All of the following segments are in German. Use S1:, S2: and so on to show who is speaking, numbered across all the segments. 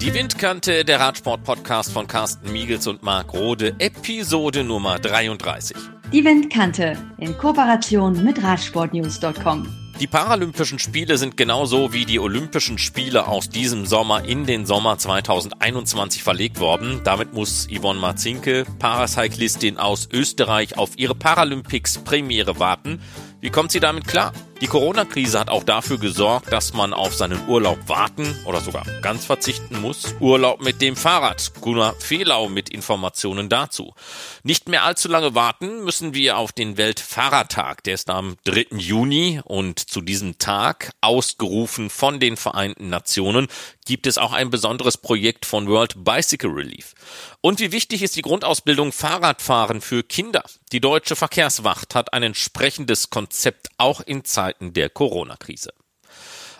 S1: Die Windkante, der Radsport-Podcast von Carsten Miegels und Marc Rode, Episode Nummer 33.
S2: Die Windkante in Kooperation mit Radsportnews.com.
S1: Die Paralympischen Spiele sind genauso wie die Olympischen Spiele aus diesem Sommer in den Sommer 2021 verlegt worden. Damit muss Yvonne Marzinke, Paracyclistin aus Österreich, auf ihre Paralympics-Premiere warten. Wie kommt sie damit klar? Die Corona-Krise hat auch dafür gesorgt, dass man auf seinen Urlaub warten oder sogar ganz verzichten muss. Urlaub mit dem Fahrrad. Gunnar Fehlau mit Informationen dazu. Nicht mehr allzu lange warten müssen wir auf den Weltfahrradtag. Der ist am 3. Juni und zu diesem Tag, ausgerufen von den Vereinten Nationen, gibt es auch ein besonderes Projekt von World Bicycle Relief. Und wie wichtig ist die Grundausbildung Fahrradfahren für Kinder? Die deutsche Verkehrswacht hat ein entsprechendes Konzept auch in Zeiten der Corona-Krise.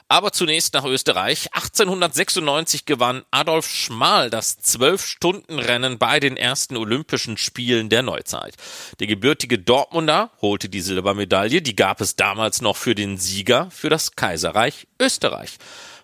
S1: Aber zunächst nach Österreich. 1896 gewann Adolf Schmal das Zwölf-Stunden-Rennen bei den ersten Olympischen Spielen der Neuzeit. Der gebürtige Dortmunder holte die Silbermedaille. Die gab es damals noch für den Sieger für das Kaiserreich Österreich.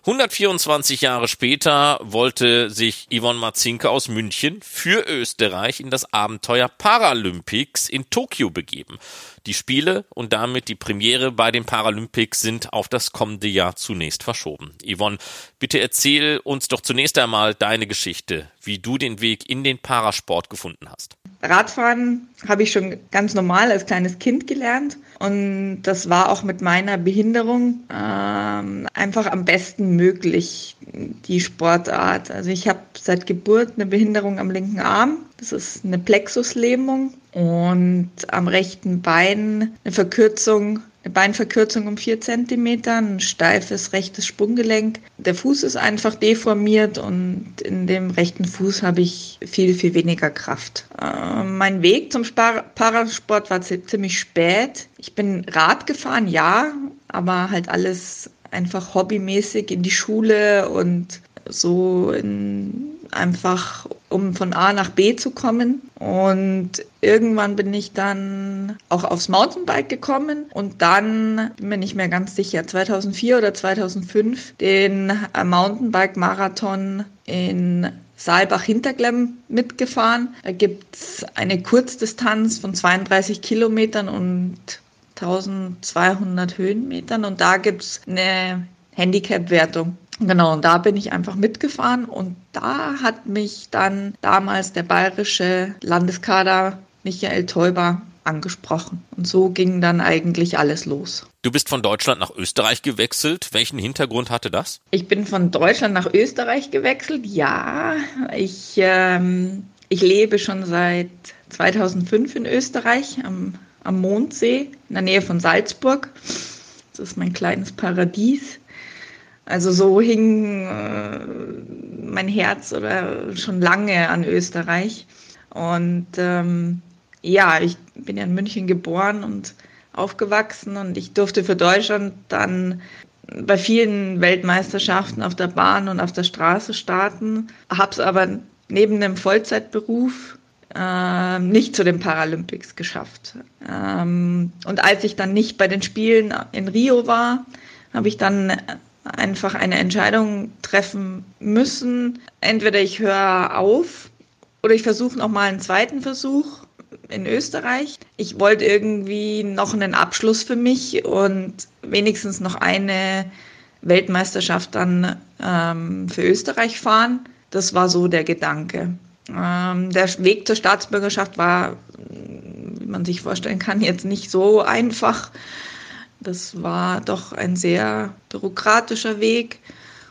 S1: 124 Jahre später wollte sich Yvonne Marzinke aus München für Österreich in das Abenteuer Paralympics in Tokio begeben. Die Spiele und damit die Premiere bei den Paralympics sind auf das kommende Jahr zunächst verschoben. Yvonne, bitte erzähl uns doch zunächst einmal deine Geschichte, wie du den Weg in den Parasport gefunden hast.
S3: Radfahren habe ich schon ganz normal als kleines Kind gelernt und das war auch mit meiner Behinderung ähm, einfach am besten möglich, die Sportart. Also ich habe seit Geburt eine Behinderung am linken Arm, das ist eine Plexuslähmung. Und am rechten Bein eine Verkürzung Beinverkürzung um vier Zentimeter, ein steifes rechtes Sprunggelenk. Der Fuß ist einfach deformiert und in dem rechten Fuß habe ich viel, viel weniger Kraft. Äh, mein Weg zum Spar Parasport war ziemlich spät. Ich bin Rad gefahren, ja, aber halt alles einfach hobbymäßig in die Schule und so in, einfach, um von A nach B zu kommen. Und irgendwann bin ich dann auch aufs Mountainbike gekommen und dann bin mir nicht mehr ganz sicher, 2004 oder 2005 den Mountainbike-Marathon in Saalbach-Hinterglemm mitgefahren. Da gibt es eine Kurzdistanz von 32 Kilometern und 1200 Höhenmetern und da gibt es eine Handicap-Wertung. Genau, und da bin ich einfach mitgefahren und da hat mich dann damals der bayerische Landeskader Michael Teuber angesprochen. Und so ging dann eigentlich alles los.
S1: Du bist von Deutschland nach Österreich gewechselt. Welchen Hintergrund hatte das?
S3: Ich bin von Deutschland nach Österreich gewechselt. Ja, ich, ähm, ich lebe schon seit 2005 in Österreich am, am Mondsee in der Nähe von Salzburg. Das ist mein kleines Paradies. Also so hing äh, mein Herz oder schon lange an Österreich. Und ähm, ja, ich bin ja in München geboren und aufgewachsen und ich durfte für Deutschland dann bei vielen Weltmeisterschaften auf der Bahn und auf der Straße starten, habe es aber neben dem Vollzeitberuf äh, nicht zu den Paralympics geschafft. Ähm, und als ich dann nicht bei den Spielen in Rio war, habe ich dann einfach eine Entscheidung treffen müssen. Entweder ich höre auf oder ich versuche nochmal einen zweiten Versuch in Österreich. Ich wollte irgendwie noch einen Abschluss für mich und wenigstens noch eine Weltmeisterschaft dann ähm, für Österreich fahren. Das war so der Gedanke. Ähm, der Weg zur Staatsbürgerschaft war, wie man sich vorstellen kann, jetzt nicht so einfach. Das war doch ein sehr bürokratischer Weg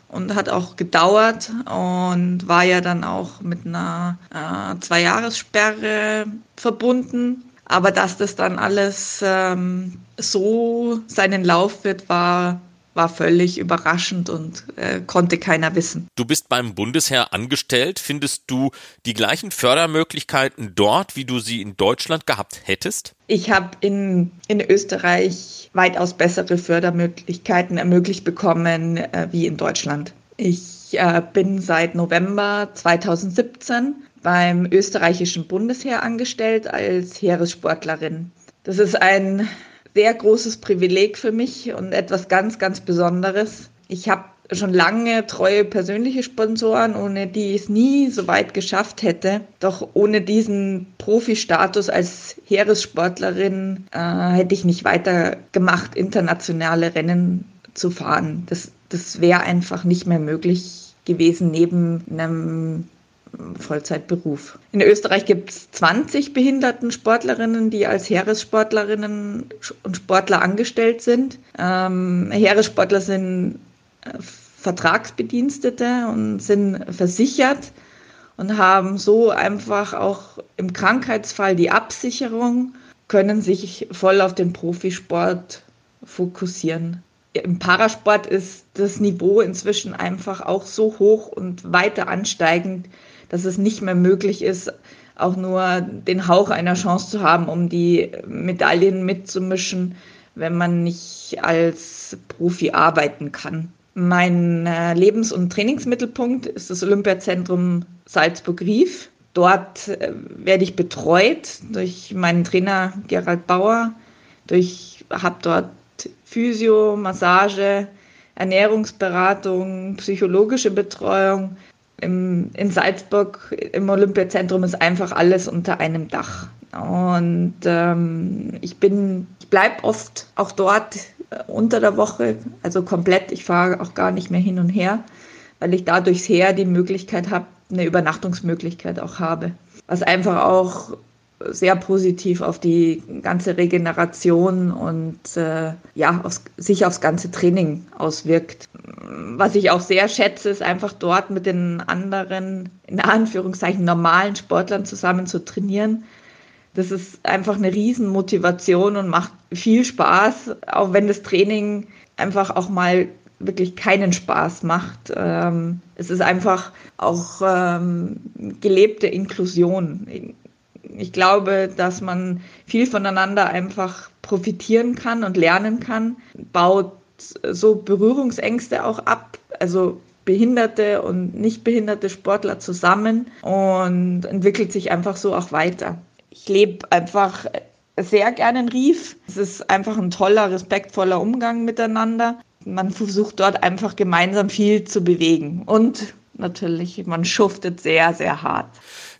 S3: und hat auch gedauert und war ja dann auch mit einer äh, Zwei-Jahres-Sperre verbunden. Aber dass das dann alles ähm, so seinen Lauf wird, war war völlig überraschend und äh, konnte keiner wissen.
S1: Du bist beim Bundesheer angestellt. Findest du die gleichen Fördermöglichkeiten dort, wie du sie in Deutschland gehabt hättest?
S3: Ich habe in, in Österreich weitaus bessere Fördermöglichkeiten ermöglicht bekommen äh, wie in Deutschland. Ich äh, bin seit November 2017 beim österreichischen Bundesheer angestellt als Heeressportlerin. Das ist ein sehr großes Privileg für mich und etwas ganz, ganz Besonderes. Ich habe schon lange treue persönliche Sponsoren, ohne die ich es nie so weit geschafft hätte. Doch ohne diesen Profi-Status als Heeressportlerin äh, hätte ich nicht weiter gemacht, internationale Rennen zu fahren. Das, das wäre einfach nicht mehr möglich gewesen neben einem Vollzeitberuf. In Österreich gibt es 20 behinderten Sportlerinnen, die als Heeressportlerinnen und Sportler angestellt sind. Ähm, Heeressportler sind äh, Vertragsbedienstete und sind versichert und haben so einfach auch im Krankheitsfall die Absicherung, können sich voll auf den Profisport fokussieren. Im Parasport ist das Niveau inzwischen einfach auch so hoch und weiter ansteigend, dass es nicht mehr möglich ist, auch nur den Hauch einer Chance zu haben, um die Medaillen mitzumischen, wenn man nicht als Profi arbeiten kann. Mein äh, Lebens- und Trainingsmittelpunkt ist das Olympiazentrum Salzburg-Rief. Dort äh, werde ich betreut durch meinen Trainer Gerald Bauer. Ich habe dort Physio, Massage, Ernährungsberatung, psychologische Betreuung. Im, in Salzburg im Olympiazentrum ist einfach alles unter einem Dach. Und ähm, ich bin, ich bleibe oft auch dort äh, unter der Woche, also komplett. Ich fahre auch gar nicht mehr hin und her, weil ich dadurch her die Möglichkeit habe, eine Übernachtungsmöglichkeit auch habe. Was einfach auch sehr positiv auf die ganze Regeneration und äh, ja, aufs, sich aufs ganze Training auswirkt. Was ich auch sehr schätze, ist einfach dort mit den anderen, in Anführungszeichen, normalen Sportlern zusammen zu trainieren das ist einfach eine Riesenmotivation und macht viel Spaß, auch wenn das Training einfach auch mal wirklich keinen Spaß macht. Ähm, es ist einfach auch ähm, gelebte Inklusion. Ich glaube, dass man viel voneinander einfach profitieren kann und lernen kann, baut so Berührungsängste auch ab. Also behinderte und nicht behinderte Sportler zusammen und entwickelt sich einfach so auch weiter ich lebe einfach sehr gerne in Rief. Es ist einfach ein toller, respektvoller Umgang miteinander. Man versucht dort einfach gemeinsam viel zu bewegen. Und natürlich, man schuftet sehr, sehr hart.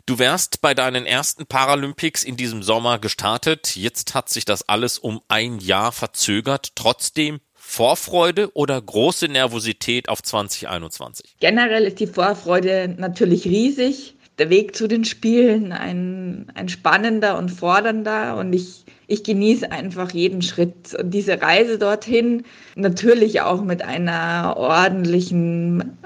S1: Du wärst bei deinen ersten Paralympics in diesem Sommer gestartet. Jetzt hat sich das alles um ein Jahr verzögert. Trotzdem Vorfreude oder große Nervosität auf 2021?
S3: Generell ist die Vorfreude natürlich riesig der Weg zu den Spielen ein, ein spannender und fordernder und ich, ich genieße einfach jeden Schritt. Und diese Reise dorthin natürlich auch mit einer ordentlichen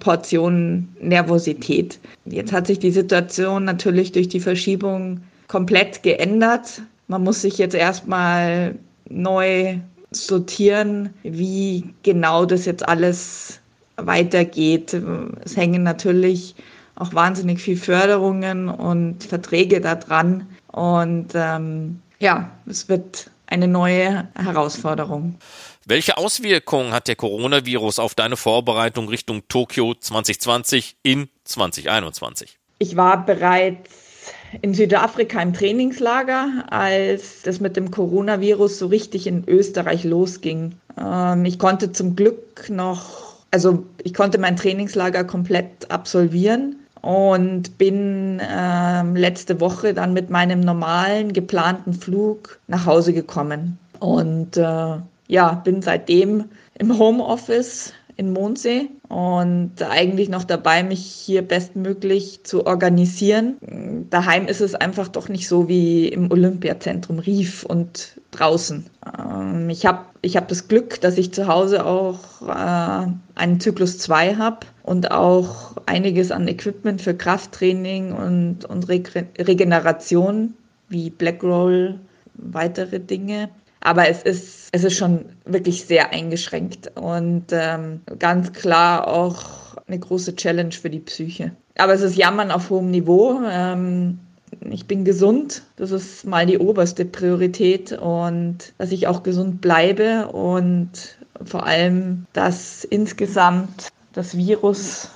S3: Portion Nervosität. Jetzt hat sich die Situation natürlich durch die Verschiebung komplett geändert. Man muss sich jetzt erstmal neu sortieren, wie genau das jetzt alles weitergeht. Es hängen natürlich auch wahnsinnig viel Förderungen und Verträge da dran. Und ähm, ja, es wird eine neue Herausforderung.
S1: Welche Auswirkungen hat der Coronavirus auf deine Vorbereitung Richtung Tokio 2020 in 2021?
S3: Ich war bereits in Südafrika im Trainingslager, als das mit dem Coronavirus so richtig in Österreich losging. Ähm, ich konnte zum Glück noch, also ich konnte mein Trainingslager komplett absolvieren und bin äh, letzte Woche dann mit meinem normalen geplanten Flug nach Hause gekommen. Und äh, ja, bin seitdem im Homeoffice in Mondsee und eigentlich noch dabei, mich hier bestmöglich zu organisieren. Daheim ist es einfach doch nicht so wie im Olympiazentrum Rief und draußen. Ähm, ich habe ich hab das Glück, dass ich zu Hause auch äh, einen Zyklus 2 habe und auch einiges an Equipment für Krafttraining und, und Re Regeneration wie Blackroll, weitere Dinge. Aber es ist, es ist schon wirklich sehr eingeschränkt und ähm, ganz klar auch eine große Challenge für die Psyche. Aber es ist Jammern auf hohem Niveau. Ähm, ich bin gesund, das ist mal die oberste Priorität und dass ich auch gesund bleibe und vor allem, dass insgesamt das Virus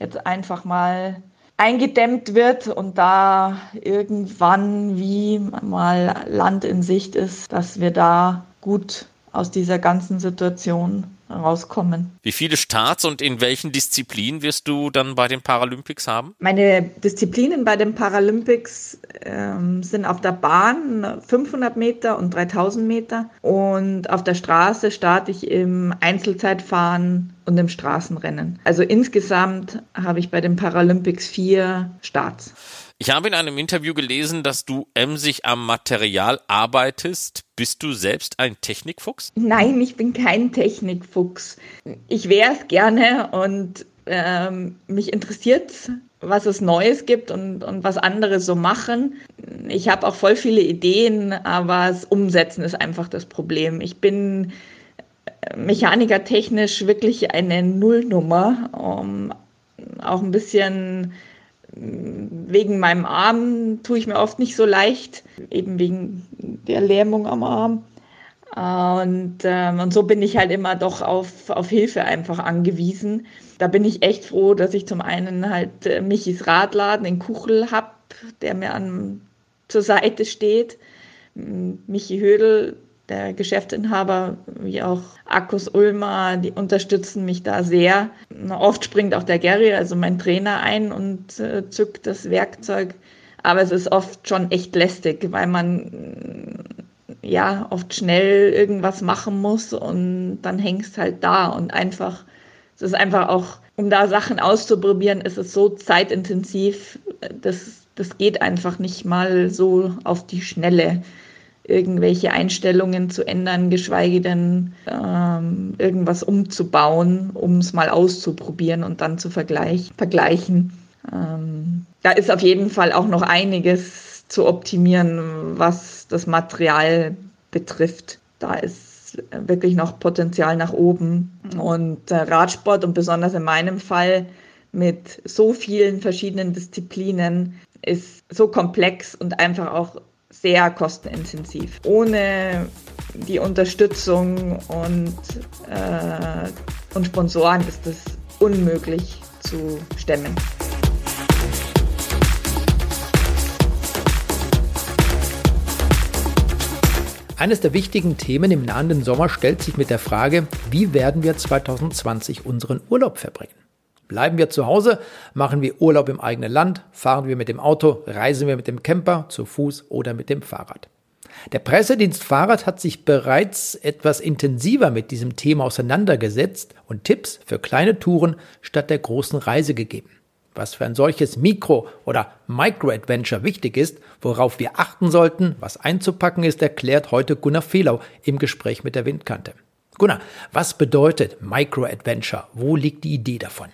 S3: jetzt einfach mal eingedämmt wird und da irgendwann wie mal Land in Sicht ist, dass wir da gut aus dieser ganzen Situation rauskommen.
S1: Wie viele Starts und in welchen Disziplinen wirst du dann bei den Paralympics haben?
S3: Meine Disziplinen bei den Paralympics ähm, sind auf der Bahn 500 Meter und 3000 Meter und auf der Straße starte ich im Einzelzeitfahren und im Straßenrennen. Also insgesamt habe ich bei den Paralympics vier Starts.
S1: Ich habe in einem Interview gelesen, dass du emsig am Material arbeitest. Bist du selbst ein Technikfuchs?
S3: Nein, ich bin kein Technikfuchs. Ich wäre es gerne und ähm, mich interessiert was es Neues gibt und, und was andere so machen. Ich habe auch voll viele Ideen, aber das Umsetzen ist einfach das Problem. Ich bin mechanikertechnisch wirklich eine Nullnummer. Um, auch ein bisschen wegen meinem Arm tue ich mir oft nicht so leicht, eben wegen der Lähmung am Arm. Und, ähm, und so bin ich halt immer doch auf, auf Hilfe einfach angewiesen. Da bin ich echt froh, dass ich zum einen halt äh, Michis Radladen in Kuchel habe, der mir an, zur Seite steht. Michi Hödel, der Geschäftsinhaber wie auch Akkus Ulmer, die unterstützen mich da sehr. Oft springt auch der Gary, also mein Trainer, ein und äh, zückt das Werkzeug. Aber es ist oft schon echt lästig, weil man ja oft schnell irgendwas machen muss und dann hängst halt da und einfach, es ist einfach auch, um da Sachen auszuprobieren, ist es so zeitintensiv, das, das geht einfach nicht mal so auf die Schnelle irgendwelche Einstellungen zu ändern, geschweige denn ähm, irgendwas umzubauen, um es mal auszuprobieren und dann zu vergleich vergleichen. Ähm, da ist auf jeden Fall auch noch einiges zu optimieren, was das Material betrifft. Da ist wirklich noch Potenzial nach oben. Und äh, Radsport und besonders in meinem Fall mit so vielen verschiedenen Disziplinen ist so komplex und einfach auch sehr kostenintensiv. Ohne die Unterstützung und, äh, und Sponsoren ist es unmöglich zu stemmen.
S4: Eines der wichtigen Themen im nahenden Sommer stellt sich mit der Frage, wie werden wir 2020 unseren Urlaub verbringen? Bleiben wir zu Hause, machen wir Urlaub im eigenen Land, fahren wir mit dem Auto, reisen wir mit dem Camper, zu Fuß oder mit dem Fahrrad. Der Pressedienst Fahrrad hat sich bereits etwas intensiver mit diesem Thema auseinandergesetzt und Tipps für kleine Touren statt der großen Reise gegeben. Was für ein solches Mikro- oder Micro-Adventure wichtig ist, worauf wir achten sollten, was einzupacken ist, erklärt heute Gunnar Fehlau im Gespräch mit der Windkante. Gunnar, was bedeutet Micro-Adventure? Wo liegt die Idee davon?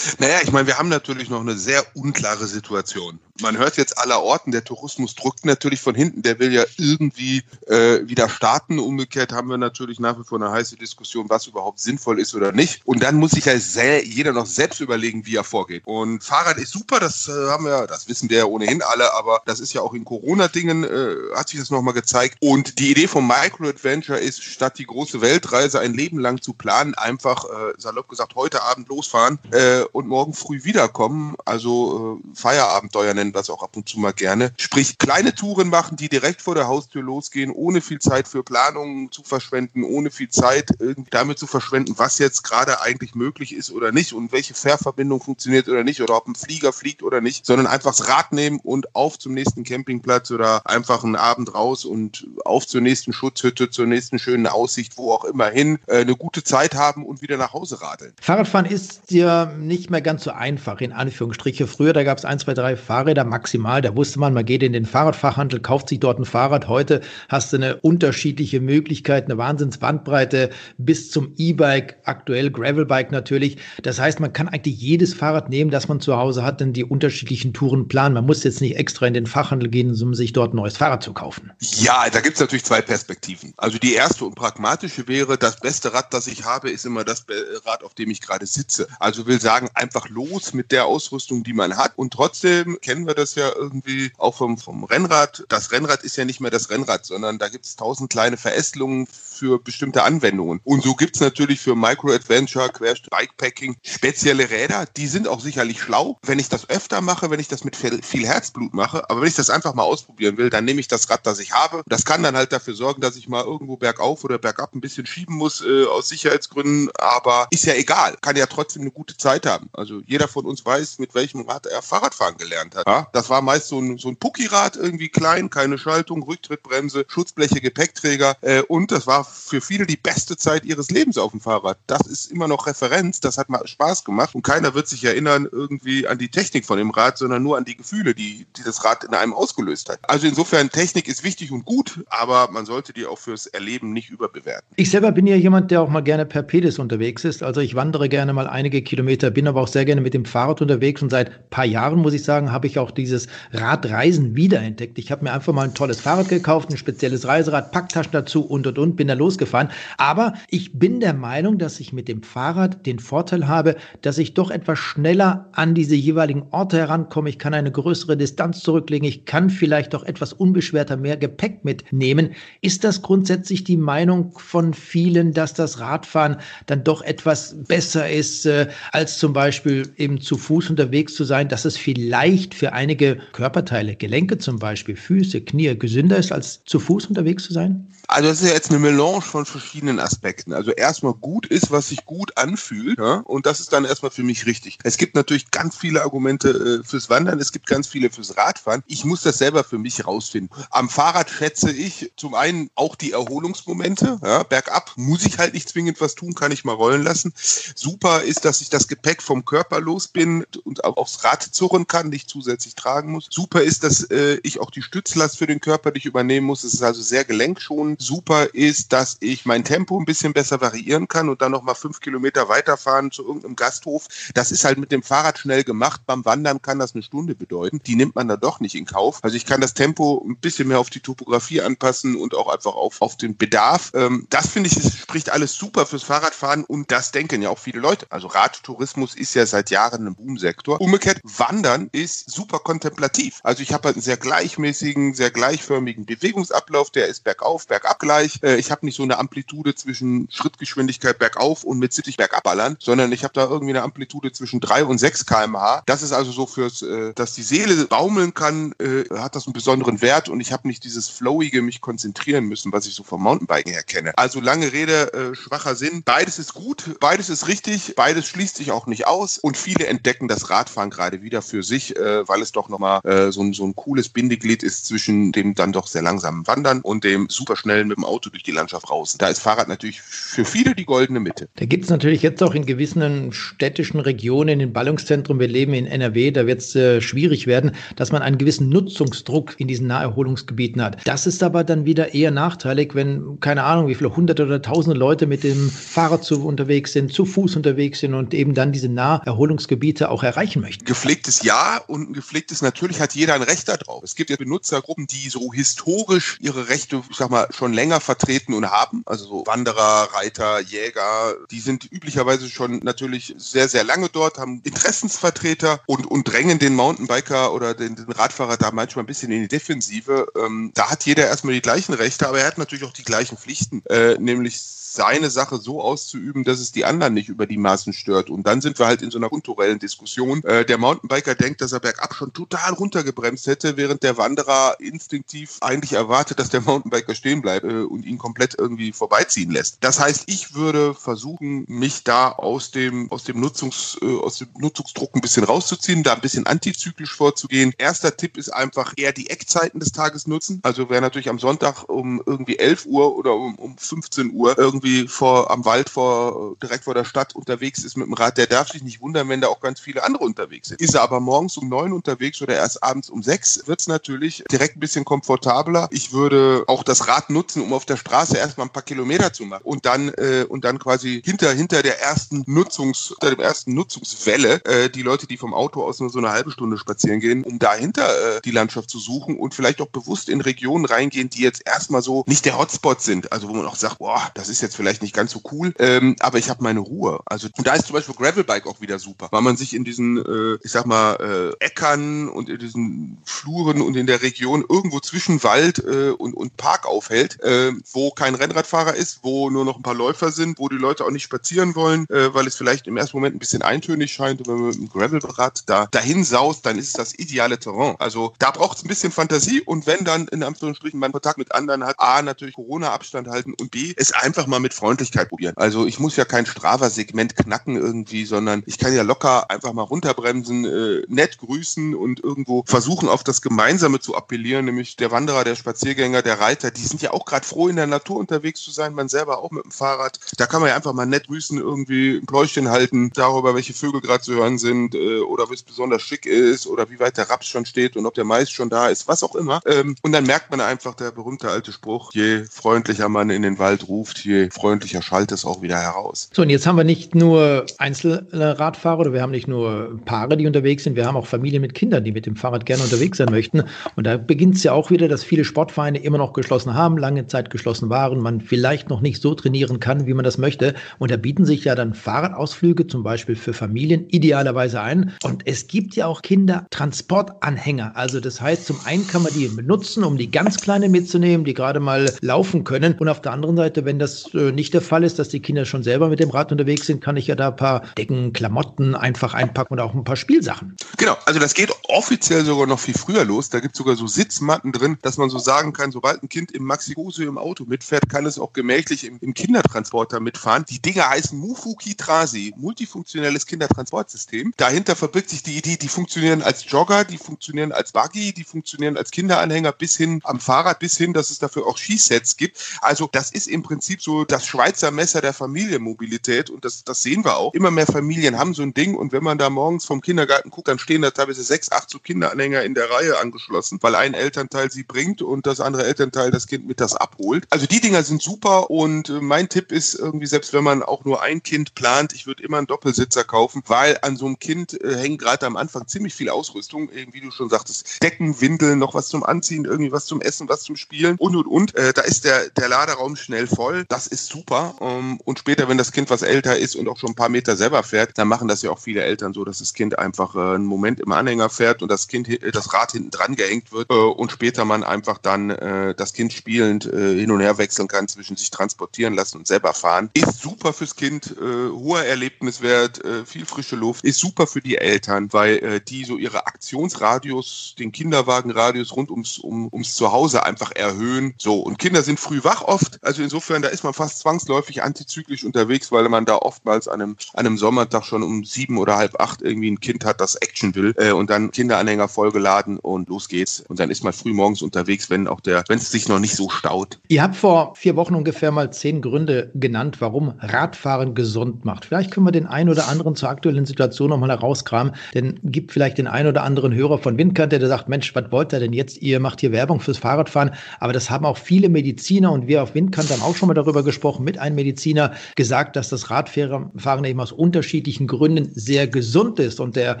S5: Naja, ich meine, wir haben natürlich noch eine sehr unklare Situation man hört jetzt aller Orten, der Tourismus drückt natürlich von hinten, der will ja irgendwie äh, wieder starten. Umgekehrt haben wir natürlich nach wie vor eine heiße Diskussion, was überhaupt sinnvoll ist oder nicht. Und dann muss sich ja jeder noch selbst überlegen, wie er vorgeht. Und Fahrrad ist super, das äh, haben wir, das wissen wir ja ohnehin alle, aber das ist ja auch in Corona-Dingen, äh, hat sich das nochmal gezeigt. Und die Idee vom Micro-Adventure ist, statt die große Weltreise ein Leben lang zu planen, einfach, äh, salopp gesagt, heute Abend losfahren äh, und morgen früh wiederkommen. Also äh, Feierabenteuer nennen nennen das auch ab und zu mal gerne. Sprich, kleine Touren machen, die direkt vor der Haustür losgehen, ohne viel Zeit für Planungen zu verschwenden, ohne viel Zeit irgendwie damit zu verschwenden, was jetzt gerade eigentlich möglich ist oder nicht und welche Fährverbindung funktioniert oder nicht oder ob ein Flieger fliegt oder nicht, sondern einfach das Rad nehmen und auf zum nächsten Campingplatz oder einfach einen Abend raus und auf zur nächsten Schutzhütte, zur nächsten schönen Aussicht, wo auch immer hin, äh, eine gute Zeit haben und wieder nach Hause radeln.
S4: Fahrradfahren ist ja nicht mehr ganz so einfach, in Anführungsstriche. Früher, da gab es ein, zwei, drei Fahrräder Fahrräder maximal. Da wusste man, man geht in den Fahrradfachhandel, kauft sich dort ein Fahrrad. Heute hast du eine unterschiedliche Möglichkeit, eine Wahnsinnsbandbreite bis zum E-Bike, aktuell Gravelbike natürlich. Das heißt, man kann eigentlich jedes Fahrrad nehmen, das man zu Hause hat, denn die unterschiedlichen Touren planen. Man muss jetzt nicht extra in den Fachhandel gehen, um sich dort ein neues Fahrrad zu kaufen.
S5: Ja, da gibt es natürlich zwei Perspektiven. Also die erste und pragmatische wäre, das beste Rad, das ich habe, ist immer das Rad, auf dem ich gerade sitze. Also will sagen, einfach los mit der Ausrüstung, die man hat. Und trotzdem kennen wir wir das ja irgendwie auch vom, vom Rennrad. Das Rennrad ist ja nicht mehr das Rennrad, sondern da gibt es tausend kleine Verästelungen für bestimmte Anwendungen. Und so gibt es natürlich für Micro Adventure, Bikepacking spezielle Räder. Die sind auch sicherlich schlau. Wenn ich das öfter mache, wenn ich das mit viel Herzblut mache, aber wenn ich das einfach mal ausprobieren will, dann nehme ich das Rad, das ich habe. Das kann dann halt dafür sorgen, dass ich mal irgendwo bergauf oder bergab ein bisschen schieben muss äh, aus Sicherheitsgründen. Aber ist ja egal. Kann ja trotzdem eine gute Zeit haben. Also jeder von uns weiß, mit welchem Rad er Fahrradfahren gelernt hat. Ja? Das war meist so ein, so ein Pucki-Rad, irgendwie klein, keine Schaltung, Rücktrittbremse, Schutzbleche, Gepäckträger. Äh, und das war für viele die beste Zeit ihres Lebens auf dem Fahrrad. Das ist immer noch Referenz, das hat mal Spaß gemacht und keiner wird sich erinnern irgendwie an die Technik von dem Rad, sondern nur an die Gefühle, die, die das Rad in einem ausgelöst hat. Also insofern, Technik ist wichtig und gut, aber man sollte die auch fürs Erleben nicht überbewerten.
S4: Ich selber bin ja jemand, der auch mal gerne per Pedis unterwegs ist. Also ich wandere gerne mal einige Kilometer, bin aber auch sehr gerne mit dem Fahrrad unterwegs und seit ein paar Jahren, muss ich sagen, habe ich auch dieses Radreisen wiederentdeckt. Ich habe mir einfach mal ein tolles Fahrrad gekauft, ein spezielles Reiserad, Packtaschen dazu und und und, bin da losgefahren. Aber ich bin der Meinung, dass ich mit dem Fahrrad den Vorteil habe, dass ich doch etwas schneller an diese jeweiligen Orte herankomme. Ich kann eine größere Distanz zurücklegen. Ich kann vielleicht auch etwas unbeschwerter mehr Gepäck mitnehmen. Ist das grundsätzlich die Meinung von vielen, dass das Radfahren dann doch etwas besser ist, äh, als zum Beispiel eben zu Fuß unterwegs zu sein, dass es vielleicht für einige Körperteile, Gelenke zum Beispiel, Füße, Knie gesünder ist, als zu Fuß unterwegs zu sein?
S5: Also das ist ja jetzt eine Melange von verschiedenen Aspekten. Also erstmal gut ist, was sich gut anfühlt, ja, und das ist dann erstmal für mich richtig. Es gibt natürlich ganz viele Argumente äh, fürs Wandern, es gibt ganz viele fürs Radfahren. Ich muss das selber für mich rausfinden. Am Fahrrad schätze ich zum einen auch die Erholungsmomente. Ja, bergab muss ich halt nicht zwingend was tun, kann ich mal rollen lassen. Super ist, dass ich das Gepäck vom Körper los bin und auch aufs Rad zurren kann, nicht zusätzlich tragen muss. Super ist, dass äh, ich auch die Stützlast für den Körper nicht übernehmen muss. Es ist also sehr gelenkschonend. Super ist, dass ich mein Tempo ein bisschen besser variieren kann und dann noch mal fünf Kilometer weiterfahren zu irgendeinem Gasthof. Das ist halt mit dem Fahrrad schnell gemacht. Beim Wandern kann das eine Stunde bedeuten. Die nimmt man da doch nicht in Kauf. Also ich kann das Tempo ein bisschen mehr auf die Topografie anpassen und auch einfach auf, auf den Bedarf. Ähm, das finde ich, es spricht alles super fürs Fahrradfahren und das denken ja auch viele Leute. Also Radtourismus ist ja seit Jahren ein Boomsektor. Umgekehrt, Wandern ist super kontemplativ. Also ich habe halt einen sehr gleichmäßigen, sehr gleichförmigen Bewegungsablauf. Der ist bergauf, bergab gleich. Äh, ich habe nicht so eine Amplitude zwischen Schrittgeschwindigkeit bergauf und mit 70 bergab sondern ich habe da irgendwie eine Amplitude zwischen 3 und 6 kmh. Das ist also so fürs, äh, dass die Seele baumeln kann, äh, hat das einen besonderen Wert und ich habe nicht dieses flowige mich konzentrieren müssen, was ich so vom Mountainbiken her kenne. Also lange Rede, schwacher Sinn. Beides ist gut, beides ist richtig, beides schließt sich auch nicht aus und viele entdecken das Radfahren gerade wieder für sich, äh, weil es doch nochmal äh, so, ein, so ein cooles Bindeglied ist zwischen dem dann doch sehr langsamen Wandern und dem superschnellen mit dem Auto durch die Landschaft raus. Da ist Fahrrad natürlich für viele die goldene Mitte.
S4: Da gibt es natürlich jetzt auch in gewissen städtischen Regionen, in Ballungszentren, wir leben in NRW, da wird es äh, schwierig werden, dass man einen gewissen Nutzungsdruck in diesen Naherholungsgebieten hat. Das ist aber dann wieder eher nachteilig, wenn, keine Ahnung, wie viele hunderte oder tausende Leute mit dem Fahrrad zu unterwegs sind, zu Fuß unterwegs sind und eben dann diese Naherholungsgebiete auch erreichen möchten.
S5: Gepflegtes Ja und ein gepflegtes natürlich hat jeder ein Recht darauf. Es gibt ja Benutzergruppen, die so historisch ihre Rechte, ich sag mal, schon länger vertreten und haben. Also so Wanderer, Reiter, Jäger, die sind üblicherweise schon natürlich sehr, sehr lange dort, haben Interessensvertreter und, und drängen den Mountainbiker oder den, den Radfahrer da manchmal ein bisschen in die Defensive. Ähm, da hat jeder erstmal die gleichen Rechte, aber er hat natürlich auch die gleichen Pflichten, äh, nämlich seine Sache so auszuüben, dass es die anderen nicht über die Maßen stört. Und dann sind wir halt in so einer kulturellen Diskussion. Äh, der Mountainbiker denkt, dass er bergab schon total runtergebremst hätte, während der Wanderer instinktiv eigentlich erwartet, dass der Mountainbiker stehen bleibt äh, und ihn komplett irgendwie vorbeiziehen lässt. Das heißt, ich würde versuchen, mich da aus dem, aus dem, Nutzungs, äh, aus dem Nutzungsdruck ein bisschen rauszuziehen, da ein bisschen antizyklisch vorzugehen. Erster Tipp ist einfach eher die Eckzeiten des Tages nutzen. Also wer natürlich am Sonntag um irgendwie 11 Uhr oder um, um 15 Uhr irgendwie irgendwie vor am Wald vor direkt vor der Stadt unterwegs ist mit dem Rad, der darf sich nicht wundern, wenn da auch ganz viele andere unterwegs sind. Ist er aber morgens um neun unterwegs oder erst abends um sechs, wird es natürlich direkt ein bisschen komfortabler. Ich würde auch das Rad nutzen, um auf der Straße erstmal ein paar Kilometer zu machen und dann äh, und dann quasi hinter hinter der ersten Nutzungs hinter dem ersten Nutzungswelle äh, die Leute, die vom Auto aus nur so eine halbe Stunde spazieren gehen, um dahinter äh, die Landschaft zu suchen und vielleicht auch bewusst in Regionen reingehen, die jetzt erstmal so nicht der Hotspot sind, also wo man auch sagt, boah, das ist jetzt jetzt vielleicht nicht ganz so cool, ähm, aber ich habe meine Ruhe. Also und da ist zum Beispiel Gravelbike auch wieder super, weil man sich in diesen, äh, ich sag mal, äh, Äckern und in diesen Fluren und in der Region irgendwo zwischen Wald äh, und, und Park aufhält, äh, wo kein Rennradfahrer ist, wo nur noch ein paar Läufer sind, wo die Leute auch nicht spazieren wollen, äh, weil es vielleicht im ersten Moment ein bisschen eintönig scheint. Und wenn man mit einem Gravelrad da dahin saust, dann ist es das ideale Terrain. Also da braucht es ein bisschen Fantasie und wenn dann in Anführungsstrichen man Kontakt mit anderen hat, A, natürlich Corona-Abstand halten und B, es einfach mal mit Freundlichkeit probieren. Also ich muss ja kein Strava-Segment knacken irgendwie, sondern ich kann ja locker einfach mal runterbremsen, äh, nett grüßen und irgendwo versuchen, auf das Gemeinsame zu appellieren, nämlich der Wanderer, der Spaziergänger, der Reiter, die sind ja auch gerade froh, in der Natur unterwegs zu sein, man selber auch mit dem Fahrrad. Da kann man ja einfach mal nett grüßen, irgendwie ein Pläuschen halten, darüber, welche Vögel gerade zu hören sind äh, oder es besonders schick ist oder wie weit der Raps schon steht und ob der Mais schon da ist, was auch immer. Ähm, und dann merkt man einfach der berühmte alte Spruch, je freundlicher man in den Wald ruft, je freundlicher schallt es auch wieder heraus.
S4: So, und jetzt haben wir nicht nur einzelne Radfahrer oder wir haben nicht nur Paare, die unterwegs sind, wir haben auch Familien mit Kindern, die mit dem Fahrrad gerne unterwegs sein möchten. Und da beginnt es ja auch wieder, dass viele Sportvereine immer noch geschlossen haben, lange Zeit geschlossen waren, man vielleicht noch nicht so trainieren kann, wie man das möchte. Und da bieten sich ja dann Fahrradausflüge zum Beispiel für Familien idealerweise ein. Und es gibt ja auch Kindertransportanhänger. Also das heißt, zum einen kann man die benutzen, um die ganz Kleinen mitzunehmen, die gerade mal laufen können. Und auf der anderen Seite, wenn das nicht der Fall ist, dass die Kinder schon selber mit dem Rad unterwegs sind, kann ich ja da ein paar Decken, Klamotten einfach einpacken und auch ein paar Spielsachen.
S5: Genau, also das geht offiziell sogar noch viel früher los. Da gibt es sogar so Sitzmatten drin, dass man so sagen kann, sobald ein Kind im Maxi-Gose im Auto mitfährt, kann es auch gemächlich im, im Kindertransporter mitfahren. Die Dinger heißen Mufuki Trasi, multifunktionelles Kindertransportsystem. Dahinter verbirgt sich die Idee, die funktionieren als Jogger, die funktionieren als Buggy, die funktionieren als Kinderanhänger bis hin am Fahrrad, bis hin, dass es dafür auch Skisets gibt. Also das ist im Prinzip so das Schweizer Messer der Familienmobilität und das, das sehen wir auch. Immer mehr Familien haben so ein Ding und wenn man da morgens vom Kindergarten guckt, dann stehen da teilweise sechs, acht so Kinderanhänger in der Reihe angeschlossen, weil ein Elternteil sie bringt und das andere Elternteil das Kind mit das abholt. Also die Dinger sind super und äh, mein Tipp ist irgendwie, selbst wenn man auch nur ein Kind plant, ich würde immer einen Doppelsitzer kaufen, weil an so einem Kind äh, hängt gerade am Anfang ziemlich viel Ausrüstung, wie du schon sagtest, Decken, Windeln, noch was zum Anziehen, irgendwie was zum Essen, was zum Spielen und und und. Äh, da ist der, der Laderaum schnell voll. Das ist super. Ähm, und später, wenn das Kind was älter ist und auch schon ein paar Meter selber fährt, dann machen das ja auch viele Eltern so, dass das Kind einfach äh, einen Moment im Anhänger fährt und das Kind das Rad hinten dran gehängt wird äh, und später man einfach dann äh, das Kind spielend äh, hin und her wechseln kann, zwischen sich transportieren lassen und selber fahren. Ist super fürs Kind, äh, hoher Erlebniswert, äh, viel frische Luft, ist super für die Eltern, weil äh, die so ihre Aktionsradius, den Kinderwagenradius rund ums, um, ums Zuhause einfach erhöhen. So, und Kinder sind früh wach oft, also insofern, da ist man fast zwangsläufig antizyklisch unterwegs, weil man da oftmals an einem, an einem Sommertag schon um sieben oder halb acht irgendwie ein Kind hat, das Action will äh, und dann Kinderanhänger vollgeladen und los geht's. Und dann ist man früh morgens unterwegs, wenn auch der, wenn es sich noch nicht so staut.
S4: Ihr habt vor vier Wochen ungefähr mal zehn Gründe genannt, warum Radfahren gesund macht. Vielleicht können wir den einen oder anderen zur aktuellen Situation nochmal herauskramen, denn gibt vielleicht den einen oder anderen Hörer von Windkant, der sagt, Mensch, was wollt ihr denn jetzt? Ihr macht hier Werbung fürs Fahrradfahren, aber das haben auch viele Mediziner und wir auf Windkant haben auch schon mal darüber gesprochen, mit einem Mediziner gesagt, dass das Radfahren eben aus unterschiedlichen Gründen sehr gesund ist und der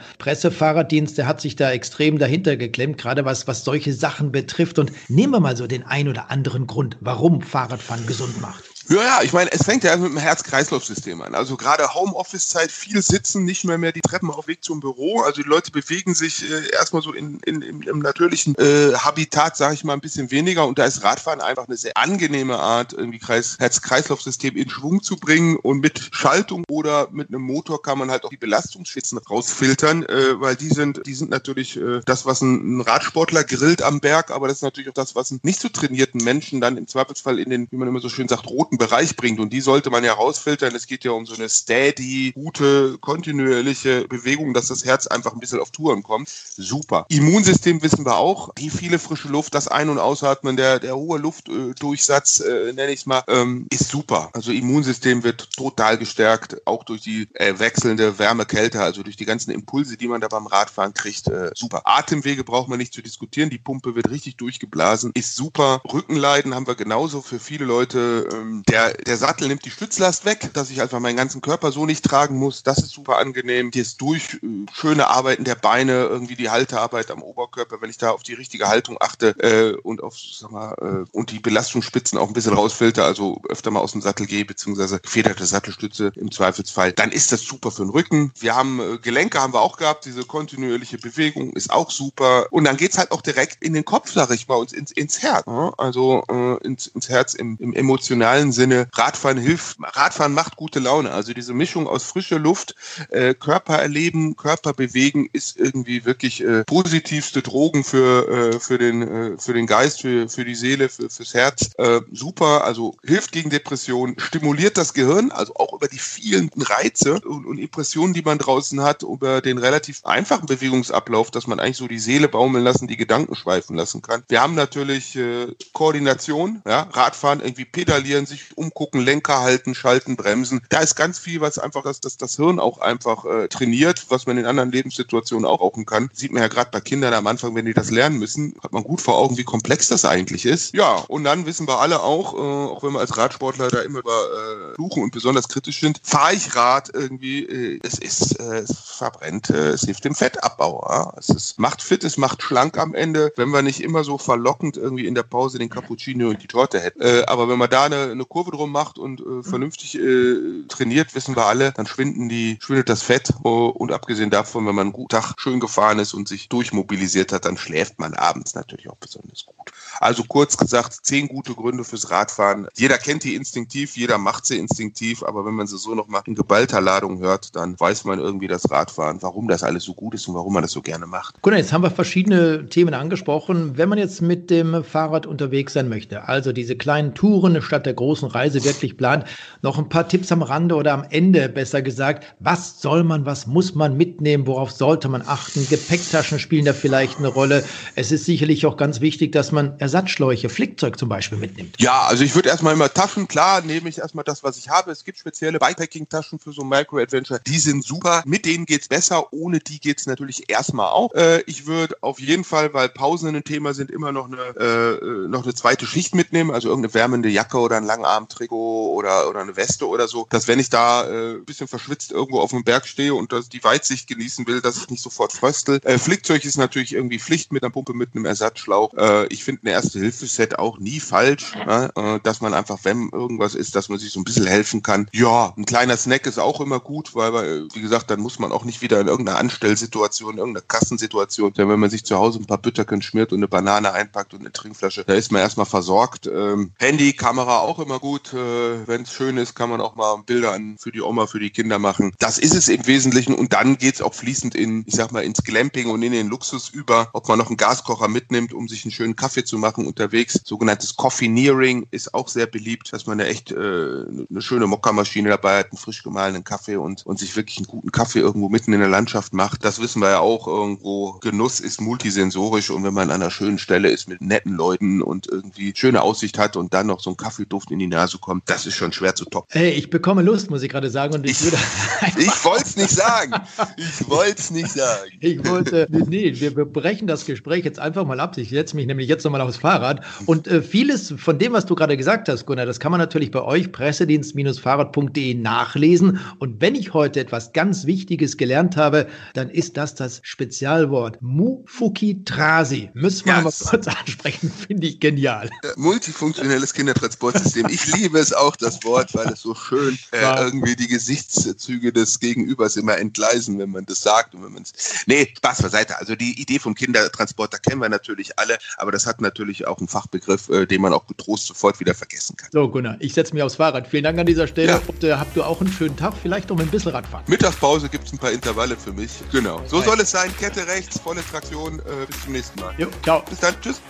S4: Pressefahrerdienst, der hat sich da extrem dahinter geklemmt, gerade was, was solche Sachen betrifft und nehmen wir mal so den einen oder anderen Grund, warum Fahrradfahren gesund macht.
S5: Ja, ja, ich meine, es fängt ja mit dem Herz-Kreislauf-System an. Also gerade Homeoffice-Zeit, viel sitzen, nicht mehr mehr die Treppen auf Weg zum Büro. Also die Leute bewegen sich äh, erstmal so in, in, in, im natürlichen äh, Habitat, sage ich mal, ein bisschen weniger. Und da ist Radfahren einfach eine sehr angenehme Art, irgendwie Herz-Kreislauf-System in Schwung zu bringen. Und mit Schaltung oder mit einem Motor kann man halt auch die Belastungsschwitzen rausfiltern, äh, weil die sind, die sind natürlich äh, das, was ein, ein Radsportler grillt am Berg, aber das ist natürlich auch das, was einen nicht so trainierten Menschen dann im Zweifelsfall in den, wie man immer so schön sagt, roten Bereich bringt. Und die sollte man ja rausfiltern. Es geht ja um so eine steady, gute, kontinuierliche Bewegung, dass das Herz einfach ein bisschen auf Touren kommt. Super. Immunsystem wissen wir auch. Die viele frische Luft, das Ein- und Ausatmen, der, der hohe Luftdurchsatz, äh, nenne ich es mal, ähm, ist super. Also Immunsystem wird total gestärkt, auch durch die äh, wechselnde Wärme-Kälte, also durch die ganzen Impulse, die man da beim Radfahren kriegt. Äh, super. Atemwege braucht man nicht zu diskutieren. Die Pumpe wird richtig durchgeblasen. Ist super. Rückenleiden haben wir genauso für viele Leute. Ähm, Der, der Sattel nimmt die Stützlast weg, dass ich einfach meinen ganzen Körper so nicht tragen muss. Das ist super angenehm. Hier ist durch äh, schöne Arbeiten der Beine, irgendwie die Haltearbeit am Oberkörper, wenn ich da auf die richtige Haltung achte äh, und auf, sag mal, äh, und die Belastungsspitzen auch ein bisschen rausfilter, also öfter mal aus dem Sattel gehe, beziehungsweise gefederte Sattelstütze im Zweifelsfall, dann ist das super für den Rücken. Wir haben äh, Gelenke haben wir auch gehabt, diese kontinuierliche Bewegung ist auch super. Und dann geht's halt auch direkt in den Kopf, sag ich mal, und ins, ins Herz. Ne? Also äh, ins, ins Herz im, im emotionalen Sinne. Radfahren hilft, Radfahren macht gute Laune. Also diese Mischung aus frischer Luft, äh, Körper erleben, Körper bewegen ist irgendwie wirklich äh, positivste Drogen für, äh, für, den, äh, für den Geist, für, für die Seele, für, fürs Herz. Äh, super, also hilft gegen Depressionen, stimuliert das Gehirn, also auch über die vielen Reize und, und Impressionen, die man draußen hat, über den relativ einfachen Bewegungsablauf, dass man eigentlich so die Seele baumeln lassen, die Gedanken schweifen lassen kann. Wir haben natürlich äh, Koordination, ja, Radfahren, irgendwie pedalieren, sich umgucken, Lenker halten, schalten, bremsen. Da ist ganz viel, was einfach das, das, das Hirn auch einfach äh, trainiert, was man in anderen Lebenssituationen auch brauchen kann. Sieht man ja gerade bei Kindern am Anfang, wenn die das lernen müssen, hat man gut vor Augen, wie komplex das eigentlich ist. Ja, und dann wissen wir alle auch, äh, auch wenn wir als Radsportler da immer über äh, fluchen und besonders kritisch sind, fahre ich Rad irgendwie, äh, es ist, äh, es verbrennt, äh, es hilft dem Fettabbau. Ja? Es ist, macht fit, es macht schlank am Ende, wenn wir nicht immer so verlockend irgendwie in der Pause den Cappuccino und die Torte hätten. Äh, aber wenn man da eine, eine Kurve drum macht und äh, vernünftig äh, trainiert, wissen wir alle, dann schwinden die, schwindet das Fett. Oh, und abgesehen davon, wenn man einen guten Tag schön gefahren ist und sich durchmobilisiert hat, dann schläft man abends natürlich auch besonders gut. Also kurz gesagt, zehn gute Gründe fürs Radfahren. Jeder kennt die instinktiv, jeder macht sie instinktiv, aber wenn man sie so nochmal in geballter Ladung hört, dann weiß man irgendwie das Radfahren, warum das alles so gut ist und warum man das so gerne macht.
S4: Gut, jetzt haben wir verschiedene Themen angesprochen. Wenn man jetzt mit dem Fahrrad unterwegs sein möchte, also diese kleinen Touren statt der großen Reise wirklich plant, noch ein paar Tipps am Rande oder am Ende besser gesagt, was soll man, was muss man mitnehmen, worauf sollte man achten? Gepäcktaschen spielen da vielleicht eine Rolle. Es ist sicherlich auch ganz wichtig, dass man Ersatzschläuche, Flickzeug zum Beispiel mitnimmt.
S5: Ja, also ich würde erstmal immer Taschen, klar, nehme ich erstmal das, was ich habe. Es gibt spezielle Bikepacking-Taschen für so Micro-Adventure. Die sind super. Mit denen geht's besser. Ohne die geht's natürlich erstmal auch. Äh, ich würde auf jeden Fall, weil Pausen ein Thema sind, immer noch eine, äh, noch eine zweite Schicht mitnehmen. Also irgendeine wärmende Jacke oder ein Langarm-Trikot oder, oder eine Weste oder so. Dass wenn ich da äh, ein bisschen verschwitzt irgendwo auf dem Berg stehe und das, die Weitsicht genießen will, dass ich nicht sofort fröstel. Äh, Flickzeug ist natürlich irgendwie Pflicht mit einer Pumpe, mit einem Ersatzschlauch. Äh, ich finde eine Erste-Hilfe-Set auch nie falsch, ne? äh, dass man einfach, wenn irgendwas ist, dass man sich so ein bisschen helfen kann. Ja, ein kleiner Snack ist auch immer gut, weil, weil wie gesagt, dann muss man auch nicht wieder in irgendeiner Anstellsituation, in irgendeiner Kassensituation, denn wenn man sich zu Hause ein paar Bütterken schmiert und eine Banane einpackt und eine Trinkflasche, da ist man erstmal versorgt. Ähm, Handy, Kamera auch immer gut. Äh, wenn es schön ist, kann man auch mal Bilder an, für die Oma, für die Kinder machen. Das ist es im Wesentlichen und dann geht's auch fließend in, ich sag mal, ins Glamping und in den Luxus über, ob man noch einen Gaskocher mitnimmt, um sich einen schönen Kaffee zu machen unterwegs. Sogenanntes Coffeeneering ist auch sehr beliebt, dass man eine echt äh, eine schöne Mokka-Maschine dabei hat, einen frisch gemahlenen Kaffee und, und sich wirklich einen guten Kaffee irgendwo mitten in der Landschaft macht. Das wissen wir ja auch irgendwo. Genuss ist multisensorisch und wenn man an einer schönen Stelle ist mit netten Leuten und irgendwie schöne Aussicht hat und dann noch so ein Kaffeeduft in die Nase kommt, das ist schon schwer zu toppen.
S4: Hey, ich bekomme Lust, muss ich gerade sagen. Und ich,
S5: ich, ich wollte es nicht sagen. Ich wollte es nicht sagen.
S4: Ich wollte, nee, wir brechen das Gespräch jetzt einfach mal ab. Ich setze mich nämlich jetzt nochmal aufs Fahrrad. Und äh, vieles von dem, was du gerade gesagt hast, Gunnar, das kann man natürlich bei euch pressedienst-fahrrad.de nachlesen. Und wenn ich heute etwas ganz Wichtiges gelernt habe, dann ist das das Spezialwort Mufukitrasi. Müssen wir yes. mal kurz ansprechen, finde ich genial.
S5: Äh, multifunktionelles Kindertransportsystem. Ich liebe es auch, das Wort, weil es so schön äh, irgendwie die Gesichtszüge des Gegenübers immer entgleisen, wenn man das sagt und wenn man es. Nee, Spaß beiseite. Also die Idee vom Kindertransporter kennen wir natürlich alle, aber das hat natürlich auch einen Fachbegriff, äh, den man auch getrost sofort wieder vergessen kann.
S4: So, Gunnar, ich setze mich aufs Fahrrad. Vielen Dank an dieser Stelle. Ja. Und, äh, habt ihr auch einen schönen Tag, vielleicht um ein bisschen Radfahren.
S5: Mittagspause gibt es ein paar Intervalle für mich. Genau. So soll es sein. Kette rechts, volle Traktion. Äh, bis zum nächsten Mal.
S4: Jo, ciao.
S5: Bis dann. Tschüss.